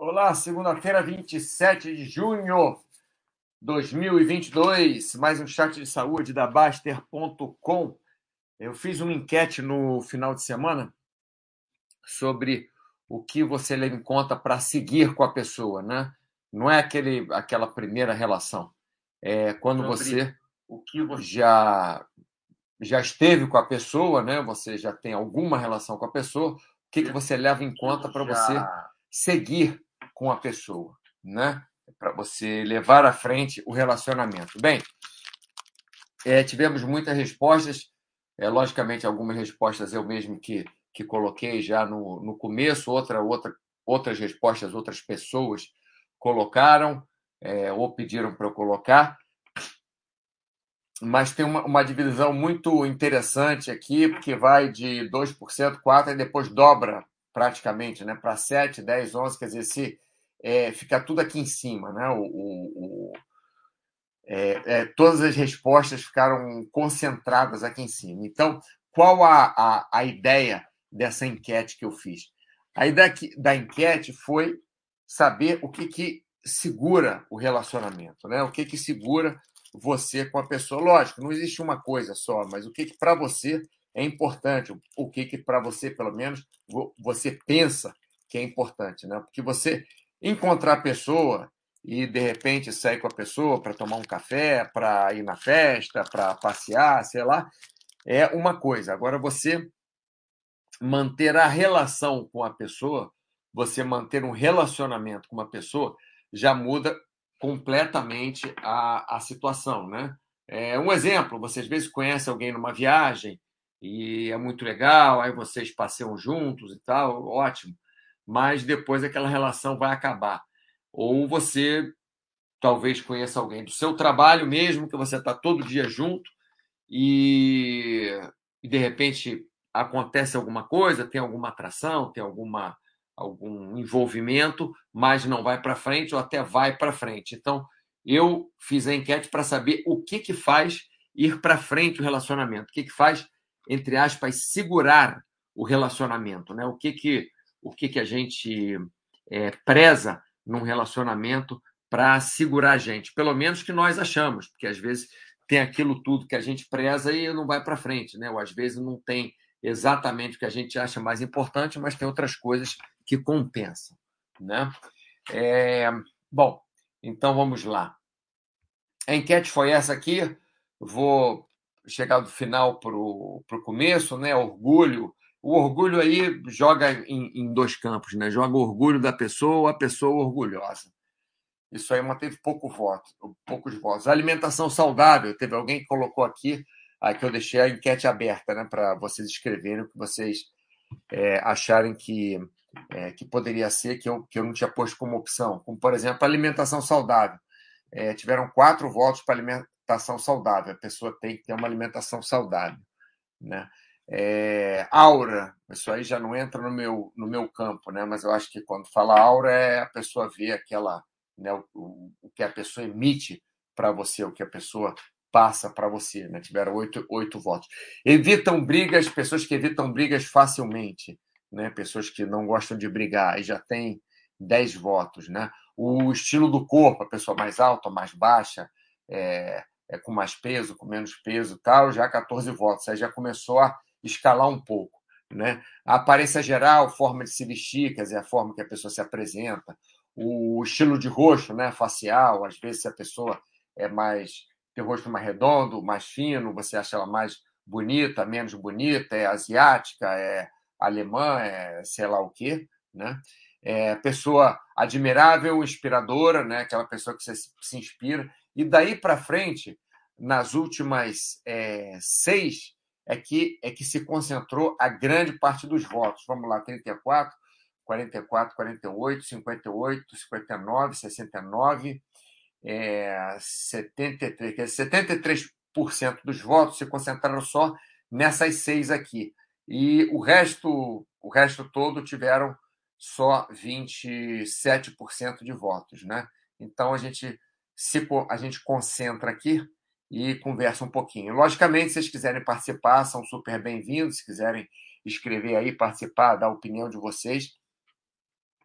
Olá, segunda-feira, 27 de junho de 2022, mais um chat de saúde da Baster.com. Eu fiz uma enquete no final de semana sobre o que você leva em conta para seguir com a pessoa, né? Não é aquele, aquela primeira relação. É quando sobre você, o que você já já esteve com a pessoa, né? Você já tem alguma relação com a pessoa. O que, que você leva em conta para você seguir com a pessoa, né? Para você levar à frente o relacionamento. Bem, é, tivemos muitas respostas. É, logicamente, algumas respostas eu mesmo que, que coloquei já no, no começo, outra, outra, outras respostas outras pessoas colocaram é, ou pediram para eu colocar. Mas tem uma, uma divisão muito interessante aqui, porque vai de 2%, 4% e depois dobra praticamente né, para 7, 10, 11. Quer dizer, se é, fica tudo aqui em cima, né? O, o, o é, é, todas as respostas ficaram concentradas aqui em cima. Então, qual a, a, a ideia dessa enquete que eu fiz? A ideia que, da enquete foi saber o que, que segura o relacionamento, né? O que, que segura você com a pessoa. Lógico, não existe uma coisa só, mas o que, que para você é importante, o que, que para você, pelo menos, você pensa que é importante, né? Porque você encontrar a pessoa e de repente sair com a pessoa para tomar um café, para ir na festa, para passear, sei lá, é uma coisa. Agora você manter a relação com a pessoa, você manter um relacionamento com uma pessoa, já muda completamente a, a situação, né? É um exemplo, você às vezes conhece alguém numa viagem e é muito legal, aí vocês passeiam juntos e tal, ótimo mas depois aquela relação vai acabar. Ou você talvez conheça alguém do seu trabalho mesmo, que você está todo dia junto, e, e, de repente acontece alguma coisa, tem alguma atração, tem alguma algum envolvimento, mas não vai para frente ou até vai para frente. Então, eu fiz a enquete para saber o que que faz ir para frente o relacionamento, o que que faz entre aspas segurar o relacionamento, né? O que que o que, que a gente é, preza num relacionamento para segurar a gente, pelo menos que nós achamos, porque às vezes tem aquilo tudo que a gente preza e não vai para frente, né? Ou às vezes não tem exatamente o que a gente acha mais importante, mas tem outras coisas que compensam, né? É... Bom, então vamos lá. A enquete foi essa aqui. Vou chegar do final para o começo, né? Orgulho o orgulho aí joga em, em, dois campos, né? Joga o orgulho da pessoa a pessoa orgulhosa. Isso aí manteve pouco voto, poucos votos. Alimentação saudável, teve alguém que colocou aqui, que eu deixei a enquete aberta, né? Para vocês escreverem o que vocês é, acharem que, é, que poderia ser, que eu, que eu não tinha posto como opção. Como, por exemplo, alimentação saudável. É, tiveram quatro votos para alimentação saudável. A pessoa tem que ter uma alimentação saudável, né? É, aura, isso aí já não entra no meu, no meu campo, né? mas eu acho que quando fala aura é a pessoa ver aquela, né, o, o que a pessoa emite para você, o que a pessoa passa para você. Né? Tiveram oito, oito votos. Evitam brigas, pessoas que evitam brigas facilmente, né? pessoas que não gostam de brigar, e já tem dez votos. Né? O estilo do corpo, a pessoa mais alta, mais baixa, é, é com mais peso, com menos peso tal, já 14 votos. Aí já começou a escalar um pouco. Né? A aparência geral, forma de se vestir, quer dizer, a forma que a pessoa se apresenta, o estilo de rosto, né, facial, às vezes se a pessoa é mais tem o rosto mais redondo, mais fino, você acha ela mais bonita, menos bonita, é asiática, é alemã, é sei lá o quê, né? É pessoa admirável, inspiradora, né? Aquela pessoa que você se inspira. E daí para frente, nas últimas é, seis, é que, é que se concentrou a grande parte dos votos. Vamos lá, 34, 44, 48, 58, 59, 69, é, 73. 73% dos votos se concentraram só nessas seis aqui. E o resto, o resto todo tiveram só 27% de votos, né? Então a gente se a gente concentra aqui e conversa um pouquinho. Logicamente, se vocês quiserem participar, são super bem-vindos. Se quiserem escrever aí, participar, dar a opinião de vocês,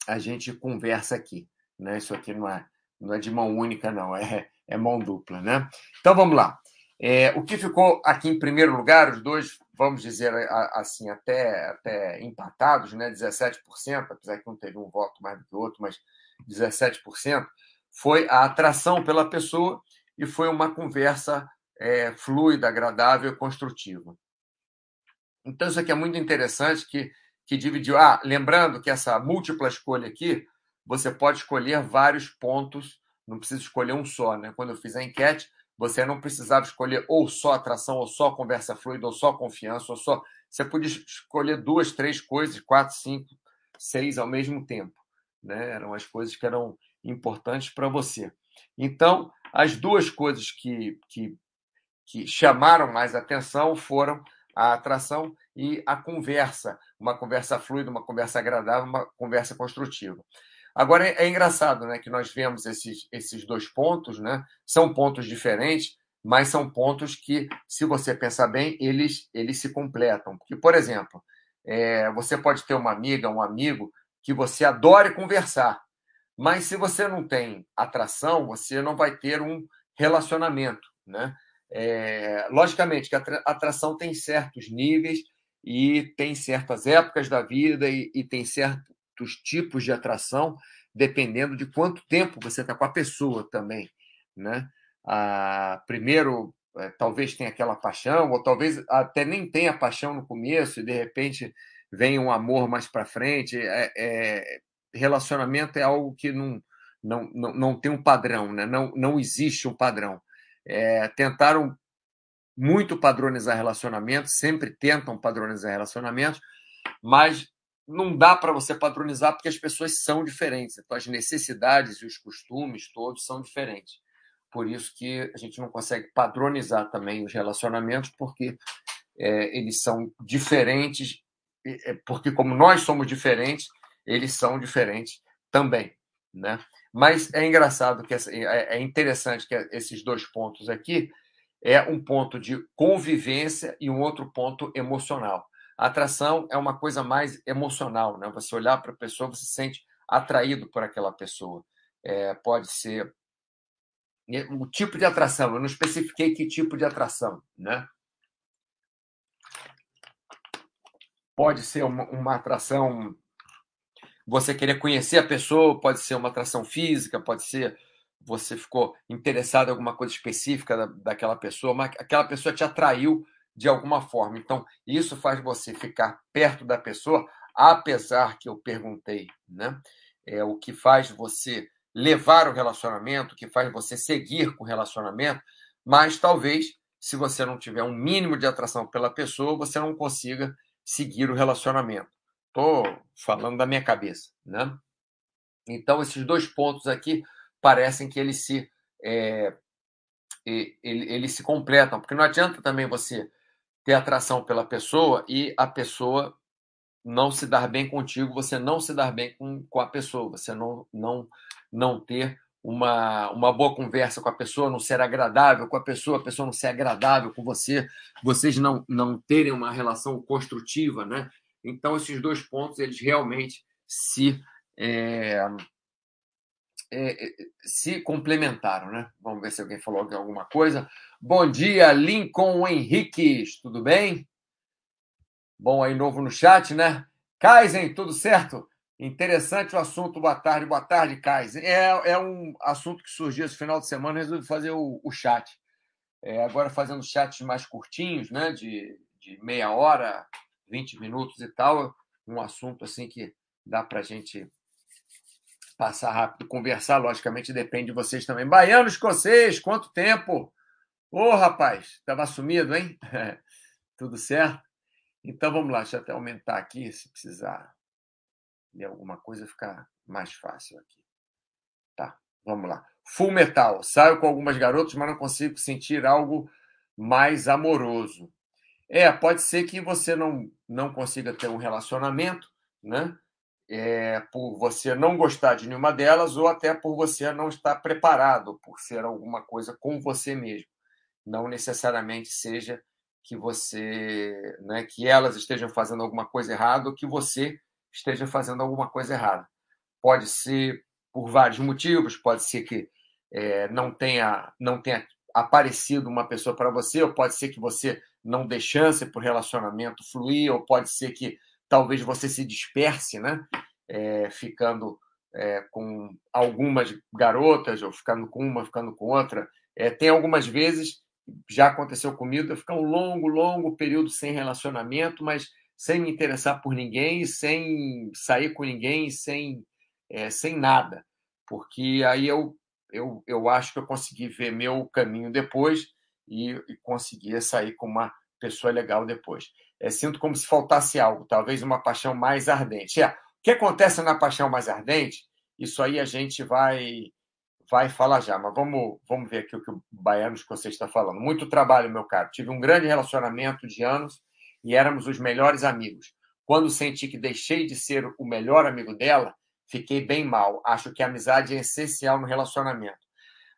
a gente conversa aqui. Né? Isso aqui não é, não é de mão única, não, é, é mão dupla. Né? Então vamos lá. É, o que ficou aqui em primeiro lugar, os dois, vamos dizer assim, até, até empatados, né? 17%, apesar que um teve um voto mais do que o outro, mas 17%, foi a atração pela pessoa e foi uma conversa é, fluida, agradável construtiva. Então, isso aqui é muito interessante que, que dividiu. Ah, lembrando que essa múltipla escolha aqui, você pode escolher vários pontos, não precisa escolher um só. Né? Quando eu fiz a enquete, você não precisava escolher ou só atração, ou só conversa fluida, ou só confiança, ou só. Você podia escolher duas, três coisas, quatro, cinco, seis ao mesmo tempo. Né? Eram as coisas que eram importantes para você. Então, as duas coisas que, que, que chamaram mais atenção foram a atração e a conversa, uma conversa fluida, uma conversa agradável, uma conversa construtiva. Agora é, engraçado, né, que nós vemos esses, esses dois pontos, né? São pontos diferentes, mas são pontos que, se você pensar bem, eles eles se completam. Porque, por exemplo, é, você pode ter uma amiga, um amigo que você adore conversar, mas se você não tem atração, você não vai ter um relacionamento, né? É, logicamente que a atração tem certos níveis e tem certas épocas da vida e, e tem certos tipos de atração, dependendo de quanto tempo você está com a pessoa também, né? Ah, primeiro, é, talvez tenha aquela paixão, ou talvez até nem tenha paixão no começo e de repente vem um amor mais para frente. É, é, relacionamento é algo que não, não, não, não tem um padrão, né? não, não existe um padrão. É, tentaram muito padronizar relacionamentos, sempre tentam padronizar relacionamentos, mas não dá para você padronizar porque as pessoas são diferentes, então as necessidades e os costumes todos são diferentes. Por isso que a gente não consegue padronizar também os relacionamentos, porque é, eles são diferentes, é, porque como nós somos diferentes, eles são diferentes também, né? Mas é engraçado que é, é interessante que esses dois pontos aqui é um ponto de convivência e um outro ponto emocional. A atração é uma coisa mais emocional, né? Você olhar para a pessoa, você se sente atraído por aquela pessoa. É, pode ser o tipo de atração. Eu não especifiquei que tipo de atração, né? Pode ser uma, uma atração você querer conhecer a pessoa, pode ser uma atração física, pode ser você ficou interessado em alguma coisa específica da, daquela pessoa, mas aquela pessoa te atraiu de alguma forma. Então, isso faz você ficar perto da pessoa, apesar que eu perguntei, né? É o que faz você levar o relacionamento, o que faz você seguir com o relacionamento, mas talvez se você não tiver um mínimo de atração pela pessoa, você não consiga seguir o relacionamento. Estou falando da minha cabeça, né? Então, esses dois pontos aqui parecem que eles se, é, eles se completam, porque não adianta também você ter atração pela pessoa e a pessoa não se dar bem contigo, você não se dar bem com, com a pessoa, você não, não, não ter uma, uma boa conversa com a pessoa, não ser agradável com a pessoa, a pessoa não ser agradável com você, vocês não, não terem uma relação construtiva, né? Então, esses dois pontos, eles realmente se, é, é, é, se complementaram, né? Vamos ver se alguém falou alguma coisa. Bom dia, Lincoln Henriques, tudo bem? Bom aí novo no chat, né? Kaizen, tudo certo? Interessante o assunto. Boa tarde, boa tarde, Kaizen. É, é um assunto que surgiu esse final de semana, resolvi fazer o, o chat. É, agora fazendo chats mais curtinhos, né? De, de meia hora, 20 minutos e tal, um assunto assim que dá para a gente passar rápido, conversar, logicamente depende de vocês também. Baiano escocês, quanto tempo? Ô, oh, rapaz, estava sumido, hein? Tudo certo? Então vamos lá, deixa eu até aumentar aqui, se precisar ler alguma coisa, ficar mais fácil aqui. Tá, vamos lá. Full metal. Saio com algumas garotas, mas não consigo sentir algo mais amoroso. É, pode ser que você não, não consiga ter um relacionamento, né? É, por você não gostar de nenhuma delas ou até por você não estar preparado por ser alguma coisa com você mesmo. Não necessariamente seja que você, né, que elas estejam fazendo alguma coisa errada ou que você esteja fazendo alguma coisa errada. pode ser por vários motivos, pode ser que é, não tenha não tenha aparecido uma pessoa para você, ou pode ser que você não dê chance para o relacionamento fluir, ou pode ser que talvez você se disperse, né? É, ficando é, com algumas garotas, ou ficando com uma, ficando com outra. É, tem algumas vezes, já aconteceu comigo, eu ficar um longo, longo período sem relacionamento, mas sem me interessar por ninguém, sem sair com ninguém, sem, é, sem nada. Porque aí eu, eu, eu acho que eu consegui ver meu caminho depois e, e sair com uma pessoa legal depois. É, sinto como se faltasse algo, talvez uma paixão mais ardente. É, o que acontece na paixão mais ardente, isso aí a gente vai vai falar já, mas vamos, vamos ver aqui o que o baiano você está falando. Muito trabalho, meu caro. Tive um grande relacionamento de anos e éramos os melhores amigos. Quando senti que deixei de ser o melhor amigo dela, fiquei bem mal. Acho que a amizade é essencial no relacionamento.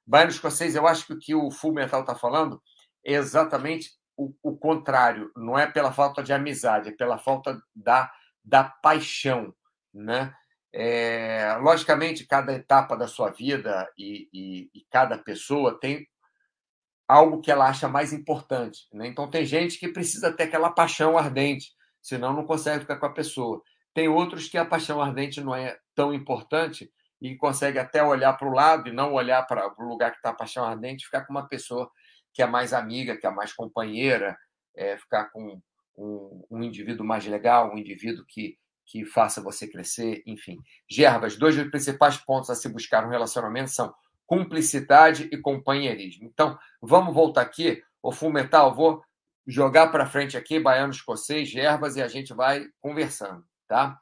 Baiano escocês, eu acho que o que o Full está falando é exatamente o, o, contrário. Não é pela falta de amizade, é pela falta da, da paixão, né? É, logicamente, cada etapa da sua vida e, e, e, cada pessoa tem algo que ela acha mais importante. Né? Então, tem gente que precisa ter aquela paixão ardente, senão não consegue ficar com a pessoa. Tem outros que a paixão ardente não é tão importante e consegue até olhar para o lado e não olhar para o lugar que está a paixão ardente, ficar com uma pessoa que é mais amiga, que é mais companheira, é, ficar com um, um indivíduo mais legal, um indivíduo que que faça você crescer, enfim. Gerbas, dois dos principais pontos a se buscar no relacionamento são cumplicidade e companheirismo. Então, vamos voltar aqui. O Fumetal, vou jogar para frente aqui, baiano escocês, gerbas, e a gente vai conversando, tá?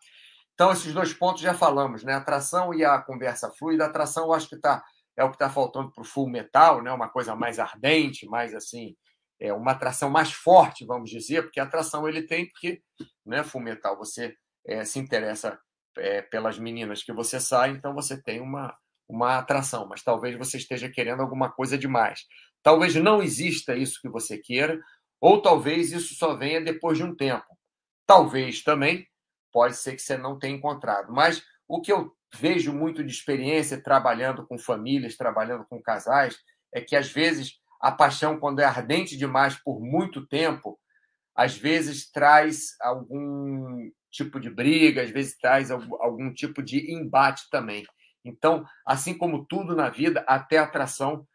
Então, esses dois pontos já falamos, né? Atração e a conversa fluida. A atração, eu acho que tá, é o que está faltando para o full metal, né? Uma coisa mais ardente, mais assim, é uma atração mais forte, vamos dizer, porque a atração ele tem, porque, né, full metal, você é, se interessa é, pelas meninas que você sai, então você tem uma, uma atração, mas talvez você esteja querendo alguma coisa demais. Talvez não exista isso que você queira, ou talvez isso só venha depois de um tempo. Talvez também, pode ser que você não tenha encontrado. Mas o que eu vejo muito de experiência trabalhando com famílias, trabalhando com casais, é que às vezes a paixão, quando é ardente demais por muito tempo, às vezes traz algum tipo de briga, às vezes traz algum tipo de embate também. Então, assim como tudo na vida, até atração,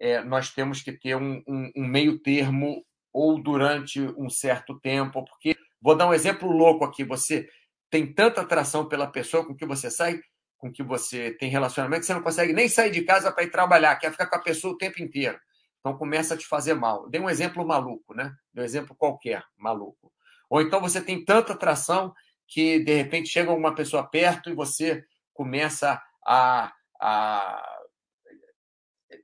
é, nós temos que ter um, um, um, meio termo ou durante um certo tempo, porque vou dar um exemplo louco aqui. Você tem tanta atração pela pessoa com que você sai, com que você tem relacionamento, que você não consegue nem sair de casa para ir trabalhar, quer ficar com a pessoa o tempo inteiro. Então começa a te fazer mal. Dei um exemplo maluco, né? Dei um exemplo qualquer, maluco. Ou então você tem tanta atração que de repente chega uma pessoa perto e você começa a, a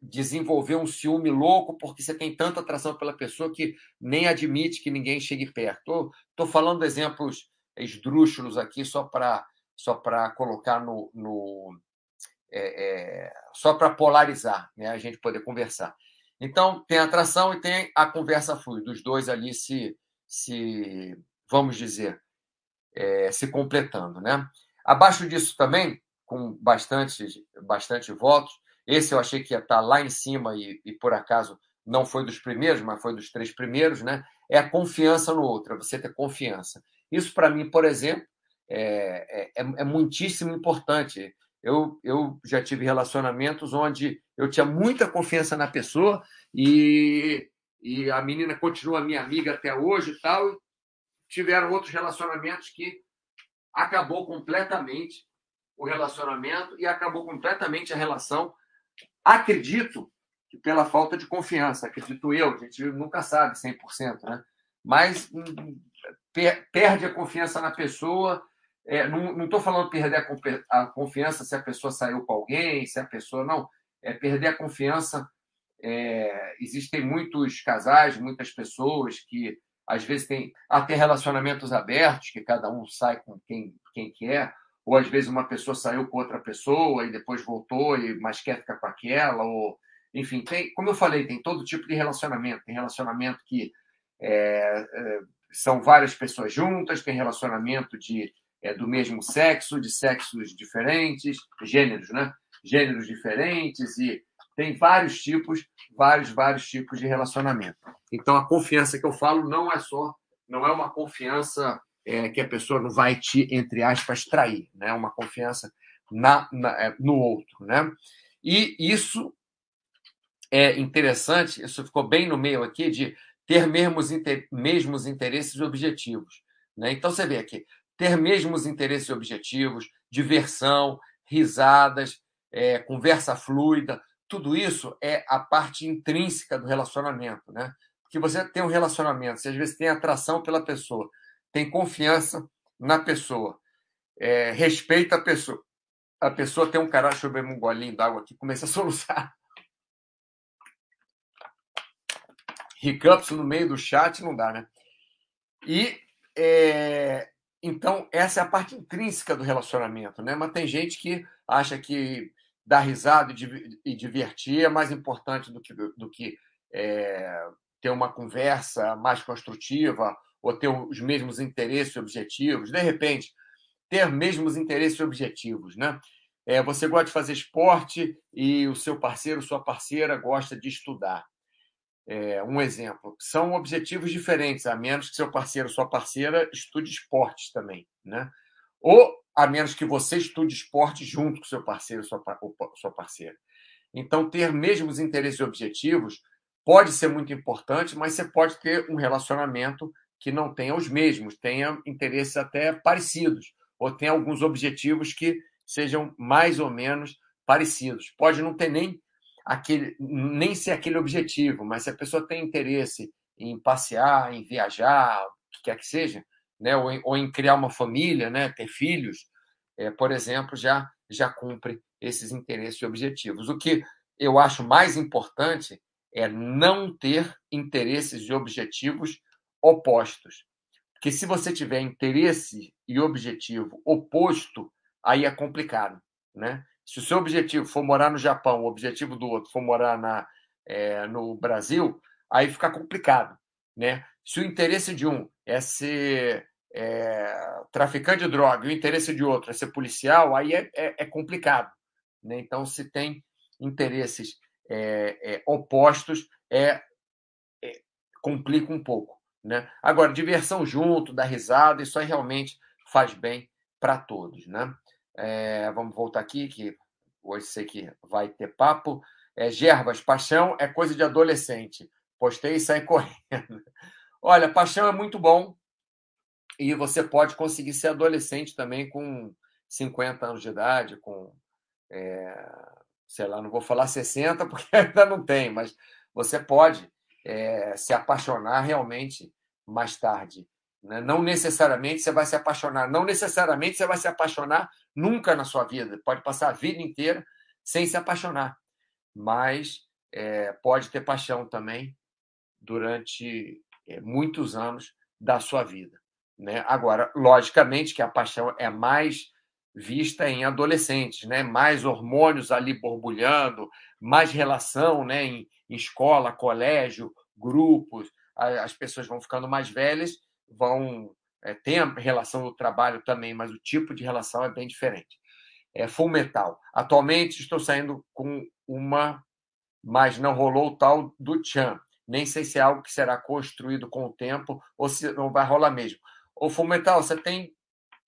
desenvolver um ciúme louco porque você tem tanta atração pela pessoa que nem admite que ninguém chegue perto. Estou falando exemplos esdrúxulos aqui só para só para colocar no, no é, é, só para polarizar, né? A gente poder conversar. Então tem atração e tem a conversa fluida, os dois ali se se vamos dizer é, se completando. Né? Abaixo disso também, com bastante, bastante votos, esse eu achei que ia estar lá em cima e, e por acaso não foi dos primeiros, mas foi dos três primeiros, né? É a confiança no outro, é você ter confiança. Isso, para mim, por exemplo, é, é, é, muitíssimo importante. Eu, eu já tive relacionamentos onde eu tinha muita confiança na pessoa e, e a menina continua minha amiga até hoje e tal, tiveram outros relacionamentos que acabou completamente o relacionamento e acabou completamente a relação. Acredito que pela falta de confiança, acredito eu, a gente nunca sabe 100%, né? Mas hum, per perde a confiança na pessoa. É, não estou falando perder a, confiança se a pessoa saiu com alguém, se a pessoa. Não, é perder a confiança. É, existem muitos casais, muitas pessoas que às vezes tem até relacionamentos abertos, que cada um sai com quem, quem quer, ou às vezes uma pessoa saiu com outra pessoa e depois voltou, e mas quer ficar com aquela, ou enfim, tem, como eu falei, tem todo tipo de relacionamento. Tem relacionamento que é, é, são várias pessoas juntas, tem relacionamento de, é, do mesmo sexo, de sexos diferentes, gêneros, né? Gêneros diferentes e tem vários tipos, vários, vários tipos de relacionamento. Então, a confiança que eu falo não é só, não é uma confiança é, que a pessoa não vai te, entre aspas, trair, né? É uma confiança na, na, é, no outro, né? E isso é interessante, isso ficou bem no meio aqui, de ter mesmos, inter, mesmos interesses e objetivos. Né? Então, você vê aqui, ter mesmos interesses e objetivos, diversão, risadas, é, conversa fluida, tudo isso é a parte intrínseca do relacionamento. Né? Porque você tem um relacionamento, você às vezes tem atração pela pessoa, tem confiança na pessoa, é, respeita a pessoa. A pessoa tem um cara, deixa eu beber um golinho d'água aqui, começa a soluçar. Hiccups no meio do chat não dá, né? E é, então essa é a parte intrínseca do relacionamento, né? Mas tem gente que acha que dar risada e divertir é mais importante do que, do que é, ter uma conversa mais construtiva ou ter os mesmos interesses e objetivos. De repente, ter mesmos interesses e objetivos, né? É, você gosta de fazer esporte e o seu parceiro, sua parceira gosta de estudar é, um exemplo, são objetivos diferentes, a menos que seu parceiro ou sua parceira estude esportes também, né? Ou a menos que você estude esporte junto com seu parceiro ou sua parceira. Então, ter mesmos interesses e objetivos pode ser muito importante, mas você pode ter um relacionamento que não tenha os mesmos, tenha interesses até parecidos, ou tenha alguns objetivos que sejam mais ou menos parecidos. Pode não ter nem aquele, nem ser aquele objetivo, mas se a pessoa tem interesse em passear, em viajar, o que quer que seja, né, ou, em, ou em criar uma família, né, ter filhos, é, por exemplo, já, já cumpre esses interesses e objetivos. O que eu acho mais importante é não ter interesses e objetivos opostos. Porque se você tiver interesse e objetivo oposto, aí é complicado, né? Se o seu objetivo for morar no Japão, o objetivo do outro for morar na, é, no Brasil, aí fica complicado. Né? Se o interesse de um é ser é, traficante de droga e o interesse de outro é ser policial, aí é, é, é complicado. Né? Então, se tem interesses é, é, opostos, é, complica um pouco. Né? Agora, diversão junto, dar risada, isso aí realmente faz bem para todos. Né? É, vamos voltar aqui, que hoje sei que vai ter papo. É, Gerbas, paixão é coisa de adolescente. Postei e saí correndo. Olha, paixão é muito bom e você pode conseguir ser adolescente também com 50 anos de idade, com, é, sei lá, não vou falar 60 porque ainda não tem, mas você pode é, se apaixonar realmente mais tarde. Né? Não necessariamente você vai se apaixonar, não necessariamente você vai se apaixonar nunca na sua vida. Pode passar a vida inteira sem se apaixonar, mas é, pode ter paixão também durante é, muitos anos da sua vida. Né? Agora, logicamente que a paixão é mais vista em adolescentes, né? mais hormônios ali borbulhando, mais relação né? em, em escola, colégio, grupos, as pessoas vão ficando mais velhas vão é, tem a relação do trabalho também, mas o tipo de relação é bem diferente. É full metal. Atualmente estou saindo com uma, mas não rolou o tal do Chan. Nem sei se é algo que será construído com o tempo ou se não vai rolar mesmo. O full metal, você tem,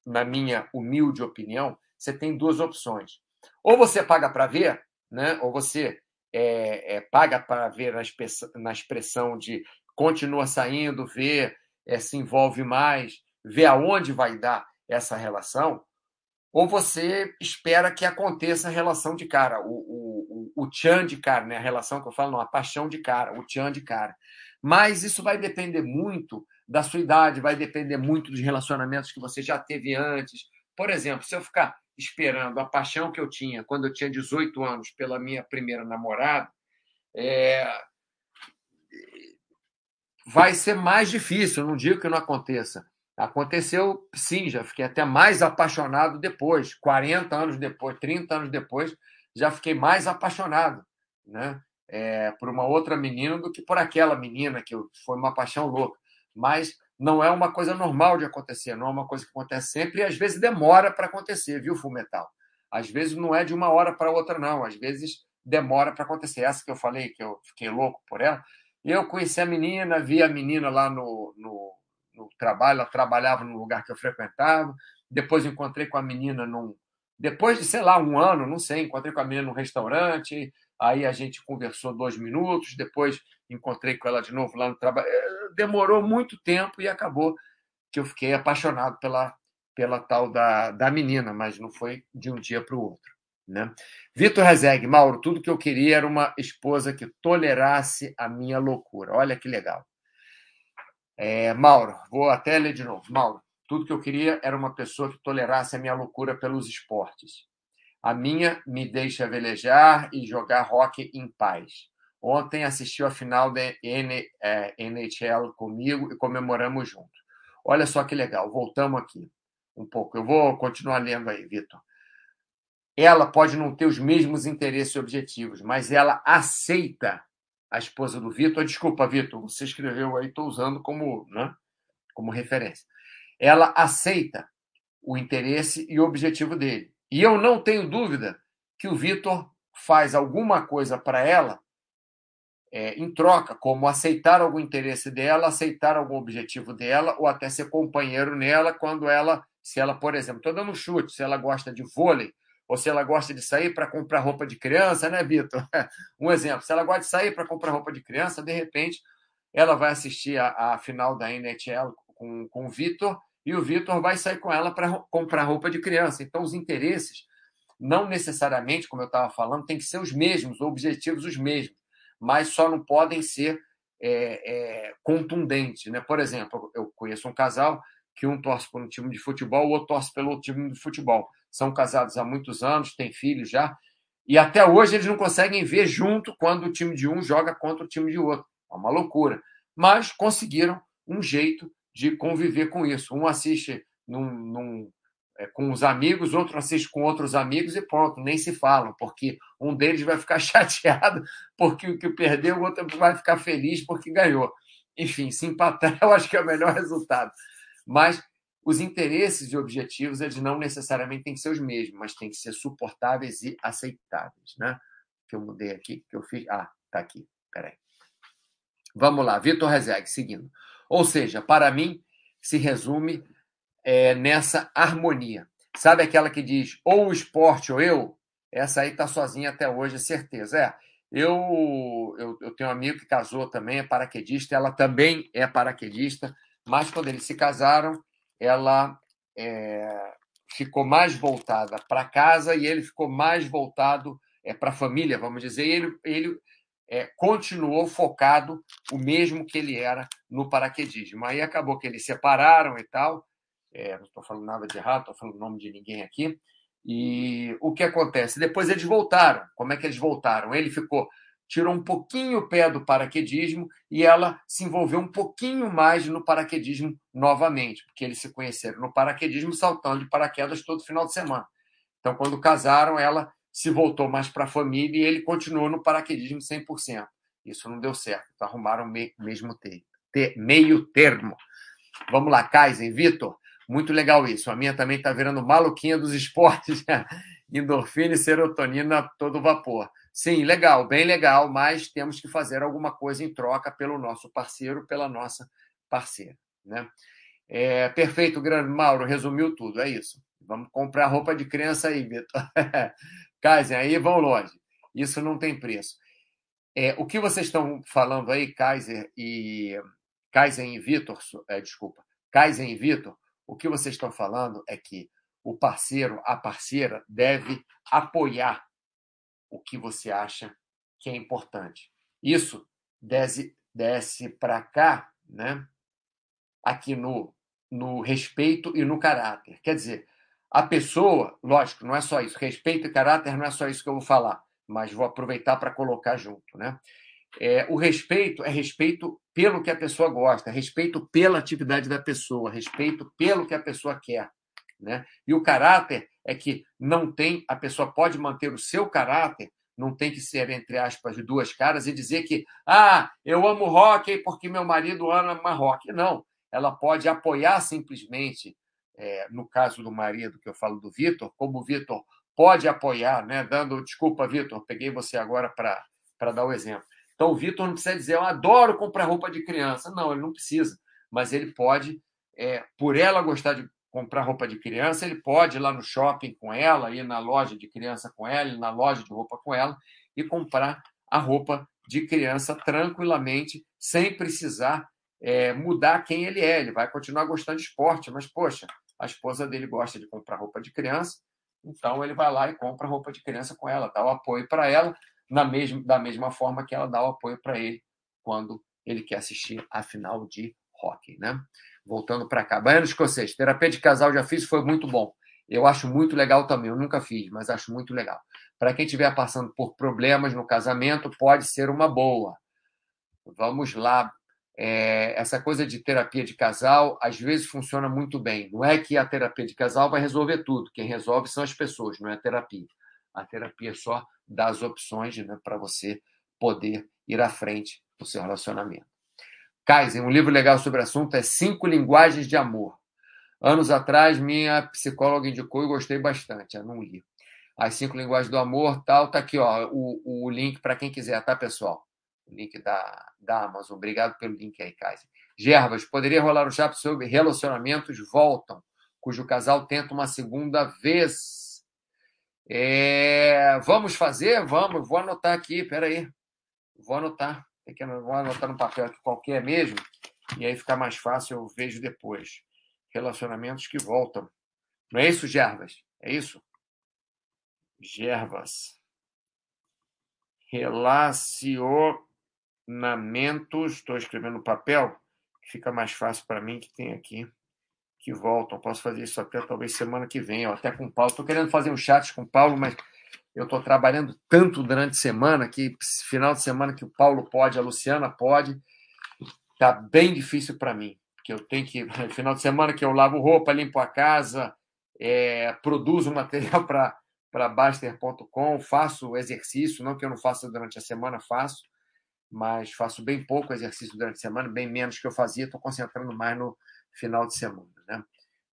na minha humilde opinião, você tem duas opções. Ou você paga para ver, né? ou você é, é, paga para ver na expressão, na expressão de continua saindo, ver, é, se envolve mais, vê aonde vai dar essa relação, ou você espera que aconteça a relação de cara, o, o, o, o tchan de cara, né? a relação que eu falo, não, a paixão de cara, o tchan de cara. Mas isso vai depender muito da sua idade, vai depender muito dos relacionamentos que você já teve antes. Por exemplo, se eu ficar esperando a paixão que eu tinha quando eu tinha 18 anos pela minha primeira namorada, é, vai ser mais difícil. Não digo que não aconteça. Aconteceu, sim, já fiquei até mais apaixonado depois, 40 anos depois, 30 anos depois, já fiquei mais apaixonado né? É, por uma outra menina do que por aquela menina, que foi uma paixão louca. Mas não é uma coisa normal de acontecer, não é uma coisa que acontece sempre e às vezes demora para acontecer, viu, Fumetal? Às vezes não é de uma hora para outra, não. Às vezes demora para acontecer. Essa que eu falei, que eu fiquei louco por ela. Eu conheci a menina, vi a menina lá no, no, no trabalho, ela trabalhava no lugar que eu frequentava. Depois encontrei com a menina num. Depois de, sei lá, um ano, não sei, encontrei com a menina num restaurante. Aí a gente conversou dois minutos. Depois encontrei com ela de novo lá no trabalho. Eh, demorou muito tempo e acabou que eu fiquei apaixonado pela, pela tal da, da menina, mas não foi de um dia para o outro. Né? Vitor Rezeg, Mauro, tudo que eu queria era uma esposa que tolerasse a minha loucura. Olha que legal. É, Mauro, vou até ler de novo. Mauro, tudo que eu queria era uma pessoa que tolerasse a minha loucura pelos esportes. A minha me deixa velejar e jogar rock em paz. Ontem assistiu a final da NHL é, comigo e comemoramos junto. Olha só que legal, voltamos aqui um pouco. Eu vou continuar lendo aí, Vitor. Ela pode não ter os mesmos interesses e objetivos, mas ela aceita a esposa do Vitor. Desculpa, Vitor, você escreveu aí, estou usando como, né, como referência. Ela aceita o interesse e o objetivo dele. E eu não tenho dúvida que o Vitor faz alguma coisa para ela é, em troca, como aceitar algum interesse dela, aceitar algum objetivo dela, ou até ser companheiro nela quando ela, se ela, por exemplo, estou dando um chute, se ela gosta de vôlei, ou se ela gosta de sair para comprar roupa de criança, né, Vitor? Um exemplo, se ela gosta de sair para comprar roupa de criança, de repente ela vai assistir a, a final da NHL com, com o Vitor e o Vitor vai sair com ela para comprar roupa de criança. Então, os interesses, não necessariamente, como eu estava falando, tem que ser os mesmos, objetivos os mesmos mas só não podem ser é, é, contundentes. Né? Por exemplo, eu conheço um casal que um torce por um time de futebol, o outro torce pelo outro time de futebol. São casados há muitos anos, têm filhos já, e até hoje eles não conseguem ver junto quando o time de um joga contra o time de outro. É uma loucura. Mas conseguiram um jeito de conviver com isso. Um assiste num, num é, com os amigos, outro assiste com outros amigos e pronto, nem se falam, porque um deles vai ficar chateado porque o que perdeu, o outro vai ficar feliz porque ganhou. Enfim, se empatar, eu acho que é o melhor resultado. Mas os interesses e objetivos, eles não necessariamente têm que ser os mesmos, mas têm que ser suportáveis e aceitáveis. Né? Que eu mudei aqui, que eu fiz. Ah, tá aqui. Peraí. Vamos lá, Vitor Rezeg, seguindo. Ou seja, para mim, se resume é, nessa harmonia. Sabe aquela que diz ou o esporte ou eu? Essa aí está sozinha até hoje, certeza. É, eu, eu, eu, tenho um amigo que casou também, é paraquedista, ela também é paraquedista, mas quando eles se casaram, ela é, ficou mais voltada para casa e ele ficou mais voltado é, para a família, vamos dizer, e ele, ele é, continuou focado o mesmo que ele era no paraquedismo. Aí acabou que eles separaram e tal, é, não estou falando nada de errado, estou falando o nome de ninguém aqui. E o que acontece? Depois eles voltaram. Como é que eles voltaram? Ele ficou, tirou um pouquinho o pé do paraquedismo e ela se envolveu um pouquinho mais no paraquedismo novamente, porque eles se conheceram no paraquedismo saltando de paraquedas todo final de semana. Então, quando casaram, ela se voltou mais para a família e ele continuou no paraquedismo 100%. Isso não deu certo. Então, arrumaram o mesmo meio termo. Vamos lá, Kaiser, Vitor. Muito legal isso. A minha também está virando maluquinha dos esportes. Endorfina e serotonina todo vapor. Sim, legal, bem legal, mas temos que fazer alguma coisa em troca pelo nosso parceiro, pela nossa parceira. Né? É, perfeito, grande Mauro, resumiu tudo, é isso. Vamos comprar roupa de criança aí, Vitor. Kaiser, aí vão longe. Isso não tem preço. É, o que vocês estão falando aí, Kaiser e Kaiser e Vitor, é, desculpa, Kaiser e Vitor, o que vocês estão falando é que o parceiro, a parceira, deve apoiar o que você acha que é importante. Isso desce, desce para cá, né? aqui no, no respeito e no caráter. Quer dizer, a pessoa, lógico, não é só isso. Respeito e caráter não é só isso que eu vou falar, mas vou aproveitar para colocar junto. Né? É, o respeito é respeito pelo que a pessoa gosta, respeito pela atividade da pessoa, respeito pelo que a pessoa quer. Né? E o caráter é que não tem, a pessoa pode manter o seu caráter, não tem que ser, entre aspas, duas caras e dizer que, ah, eu amo rock porque meu marido ama rock. Não. ela pode apoiar simplesmente, é, no caso do marido que eu falo do Vitor, como o Vitor pode apoiar, né? dando desculpa, Vitor, peguei você agora para dar o exemplo. Então, o Vitor não precisa dizer, eu adoro comprar roupa de criança. Não, ele não precisa, mas ele pode, é, por ela gostar de comprar roupa de criança, ele pode ir lá no shopping com ela, ir na loja de criança com ela, ir na loja de roupa com ela e comprar a roupa de criança tranquilamente, sem precisar é, mudar quem ele é. Ele vai continuar gostando de esporte, mas, poxa, a esposa dele gosta de comprar roupa de criança, então ele vai lá e compra roupa de criança com ela, dá o apoio para ela, na mesma, da mesma forma que ela dá o apoio para ele quando ele quer assistir a final de hockey, né? Voltando para cá. Baiano Escocês, terapia de casal já fiz, foi muito bom. Eu acho muito legal também. Eu nunca fiz, mas acho muito legal. Para quem estiver passando por problemas no casamento, pode ser uma boa. Vamos lá. É, essa coisa de terapia de casal, às vezes funciona muito bem. Não é que a terapia de casal vai resolver tudo. Quem resolve são as pessoas, não é a terapia. A terapia é só dá as opções né, para você poder ir à frente no seu relacionamento. Kaizen, um livro legal sobre o assunto é Cinco Linguagens de Amor. Anos atrás, minha psicóloga indicou e gostei bastante. Eu não li. As Cinco Linguagens do Amor, tal, tá aqui, ó, o, o link para quem quiser, tá, pessoal? O link da, da Amazon. Obrigado pelo link aí, Kaizen. Gervas, poderia rolar um chapo sobre relacionamentos voltam, cujo casal tenta uma segunda vez é, vamos fazer? Vamos, vou anotar aqui, peraí. Vou anotar. Tem que, vou anotar no papel aqui qualquer mesmo, e aí fica mais fácil, eu vejo depois. Relacionamentos que voltam. Não é isso, Gervas? É isso? Gervas. Relacionamentos. Estou escrevendo no papel, fica mais fácil para mim, que tem aqui que voltam. Posso fazer isso até talvez semana que vem, até com o Paulo. Estou querendo fazer um chat com o Paulo, mas eu estou trabalhando tanto durante a semana que final de semana que o Paulo pode, a Luciana pode, tá bem difícil para mim, porque eu tenho que final de semana que eu lavo roupa, limpo a casa, é, produzo material para para Baster.com, faço exercício, não que eu não faça durante a semana, faço, mas faço bem pouco exercício durante a semana, bem menos que eu fazia, estou concentrando mais no final de semana. Né?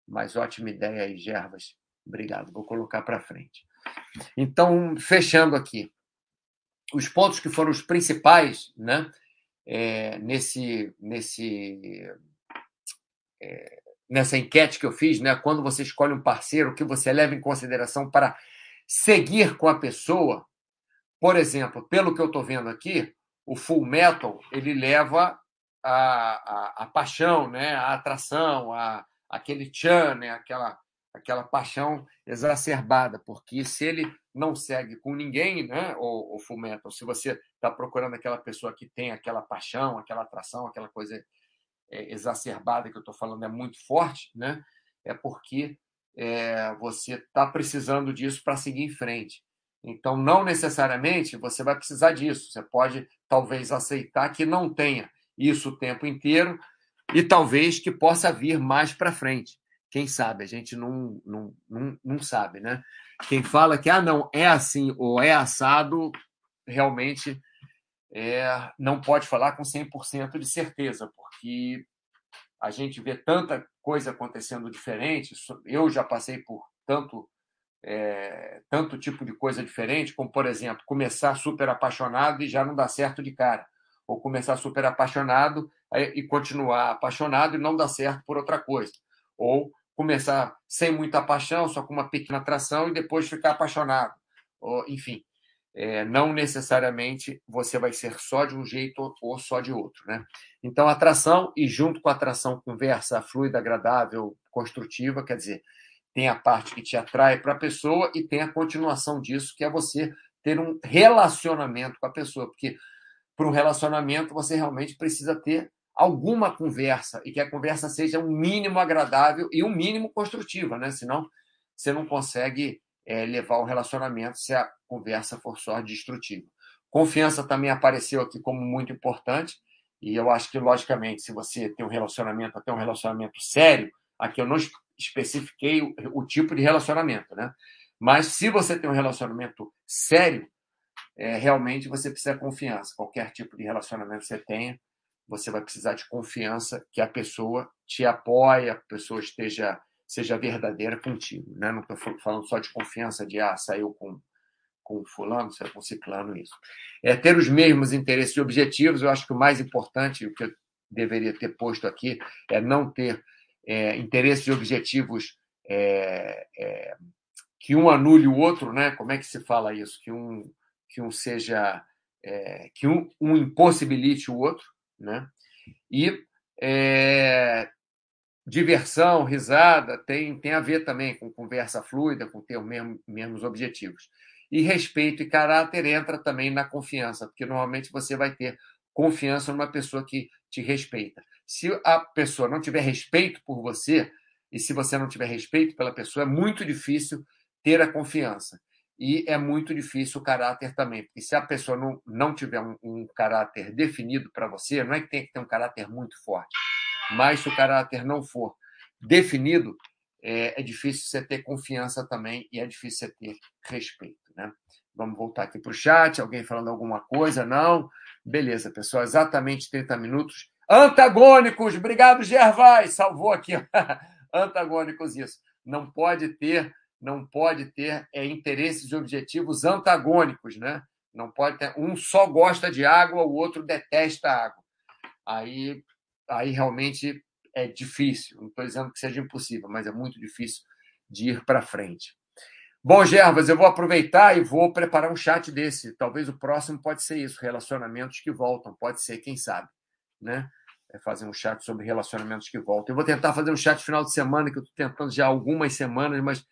Mas ótima ideia aí, Gervas. Obrigado. Vou colocar para frente. Então, fechando aqui, os pontos que foram os principais né, é, nesse, nesse, é, nessa enquete que eu fiz, né, quando você escolhe um parceiro, o que você leva em consideração para seguir com a pessoa. Por exemplo, pelo que eu estou vendo aqui, o full metal ele leva a, a, a paixão, né, a atração, a, aquele tchan, né? aquela, aquela paixão exacerbada, porque se ele não segue com ninguém, né? o, o Fullmetal, se você está procurando aquela pessoa que tem aquela paixão, aquela atração, aquela coisa é, exacerbada que eu estou falando é muito forte, né? é porque é, você está precisando disso para seguir em frente. Então, não necessariamente você vai precisar disso. Você pode, talvez, aceitar que não tenha isso o tempo inteiro, e talvez que possa vir mais para frente. Quem sabe? A gente não, não, não, não sabe, né? Quem fala que ah, não, é assim ou é assado, realmente é, não pode falar com 100% de certeza, porque a gente vê tanta coisa acontecendo diferente. Eu já passei por tanto é, tanto tipo de coisa diferente, como, por exemplo, começar super apaixonado e já não dá certo de cara ou começar super apaixonado e continuar apaixonado e não dar certo por outra coisa. Ou começar sem muita paixão, só com uma pequena atração e depois ficar apaixonado. Ou, enfim, é, não necessariamente você vai ser só de um jeito ou só de outro. Né? Então, atração e junto com a atração, conversa fluida, agradável, construtiva, quer dizer, tem a parte que te atrai para a pessoa e tem a continuação disso, que é você ter um relacionamento com a pessoa, porque para um relacionamento, você realmente precisa ter alguma conversa e que a conversa seja um mínimo agradável e um mínimo construtiva, né? Senão você não consegue é, levar o relacionamento se a conversa for só destrutiva. Confiança também apareceu aqui como muito importante e eu acho que logicamente se você tem um relacionamento até um relacionamento sério, aqui eu não especifiquei o, o tipo de relacionamento, né? Mas se você tem um relacionamento sério, é, realmente você precisa de confiança. Qualquer tipo de relacionamento que você tenha, você vai precisar de confiança que a pessoa te apoia, a pessoa esteja seja verdadeira contigo. Né? Não estou falando só de confiança de ah, saiu com, com fulano, saiu com ciclano, isso. É ter os mesmos interesses e objetivos, eu acho que o mais importante, o que eu deveria ter posto aqui, é não ter é, interesses e objetivos é, é, que um anule o outro, né? Como é que se fala isso? Que um, que um seja. É, que um, um impossibilite o outro, né? E é, diversão, risada, tem, tem a ver também com conversa fluida, com ter os mesmos, mesmos objetivos. E respeito e caráter entra também na confiança, porque normalmente você vai ter confiança numa pessoa que te respeita. Se a pessoa não tiver respeito por você, e se você não tiver respeito pela pessoa, é muito difícil ter a confiança. E é muito difícil o caráter também, porque se a pessoa não, não tiver um, um caráter definido para você, não é que tem que ter um caráter muito forte, mas se o caráter não for definido, é, é difícil você ter confiança também e é difícil você ter respeito. Né? Vamos voltar aqui para o chat. Alguém falando alguma coisa? Não? Beleza, pessoal. Exatamente 30 minutos. Antagônicos. Obrigado, Gervais. Salvou aqui. Antagônicos, isso. Não pode ter, não pode ter é, interesses e objetivos antagônicos, né? Não pode ter. Um só gosta de água, o outro detesta água. Aí aí realmente é difícil. Não estou dizendo que seja impossível, mas é muito difícil de ir para frente. Bom, Gervas, eu vou aproveitar e vou preparar um chat desse. Talvez o próximo pode ser isso, relacionamentos que voltam. Pode ser, quem sabe, né? É fazer um chat sobre relacionamentos que voltam. Eu vou tentar fazer um chat final de semana, que eu estou tentando já algumas semanas, mas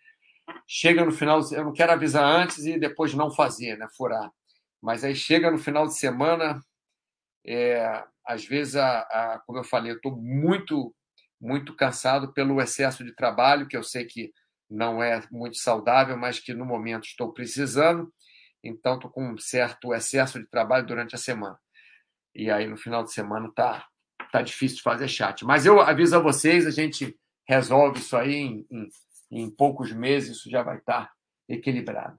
chega no final, eu não quero avisar antes e depois não fazer, né? Furar. Mas aí chega no final de semana, é, às vezes, a, a, como eu falei, eu estou muito, muito cansado pelo excesso de trabalho, que eu sei que não é muito saudável, mas que no momento estou precisando. Então, estou com um certo excesso de trabalho durante a semana. E aí, no final de semana, tá, tá difícil de fazer chat. Mas eu aviso a vocês, a gente resolve isso aí em, em, em poucos meses, isso já vai estar equilibrado.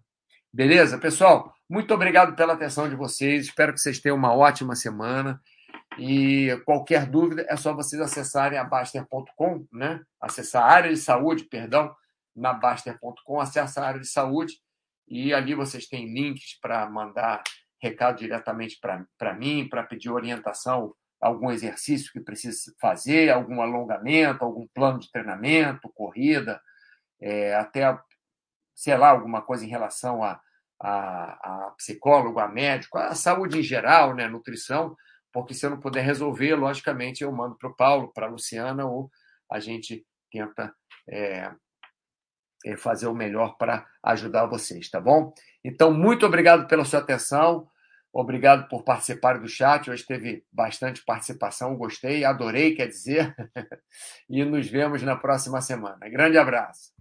Beleza, pessoal? Muito obrigado pela atenção de vocês. Espero que vocês tenham uma ótima semana. E qualquer dúvida é só vocês acessarem a Baster.com, né? Acessar a área de saúde, perdão, na Baster.com, acessa a área de saúde e ali vocês têm links para mandar recado diretamente para mim, para pedir orientação, algum exercício que precisa fazer, algum alongamento, algum plano de treinamento, corrida, é, até, sei lá, alguma coisa em relação a, a, a psicólogo, a médico, a saúde em geral, né, nutrição, porque se eu não puder resolver, logicamente eu mando para o Paulo, para a Luciana, ou a gente tenta é, é, fazer o melhor para ajudar vocês, tá bom? Então, muito obrigado pela sua atenção, obrigado por participar do chat. Hoje teve bastante participação, gostei, adorei, quer dizer, e nos vemos na próxima semana. Grande abraço.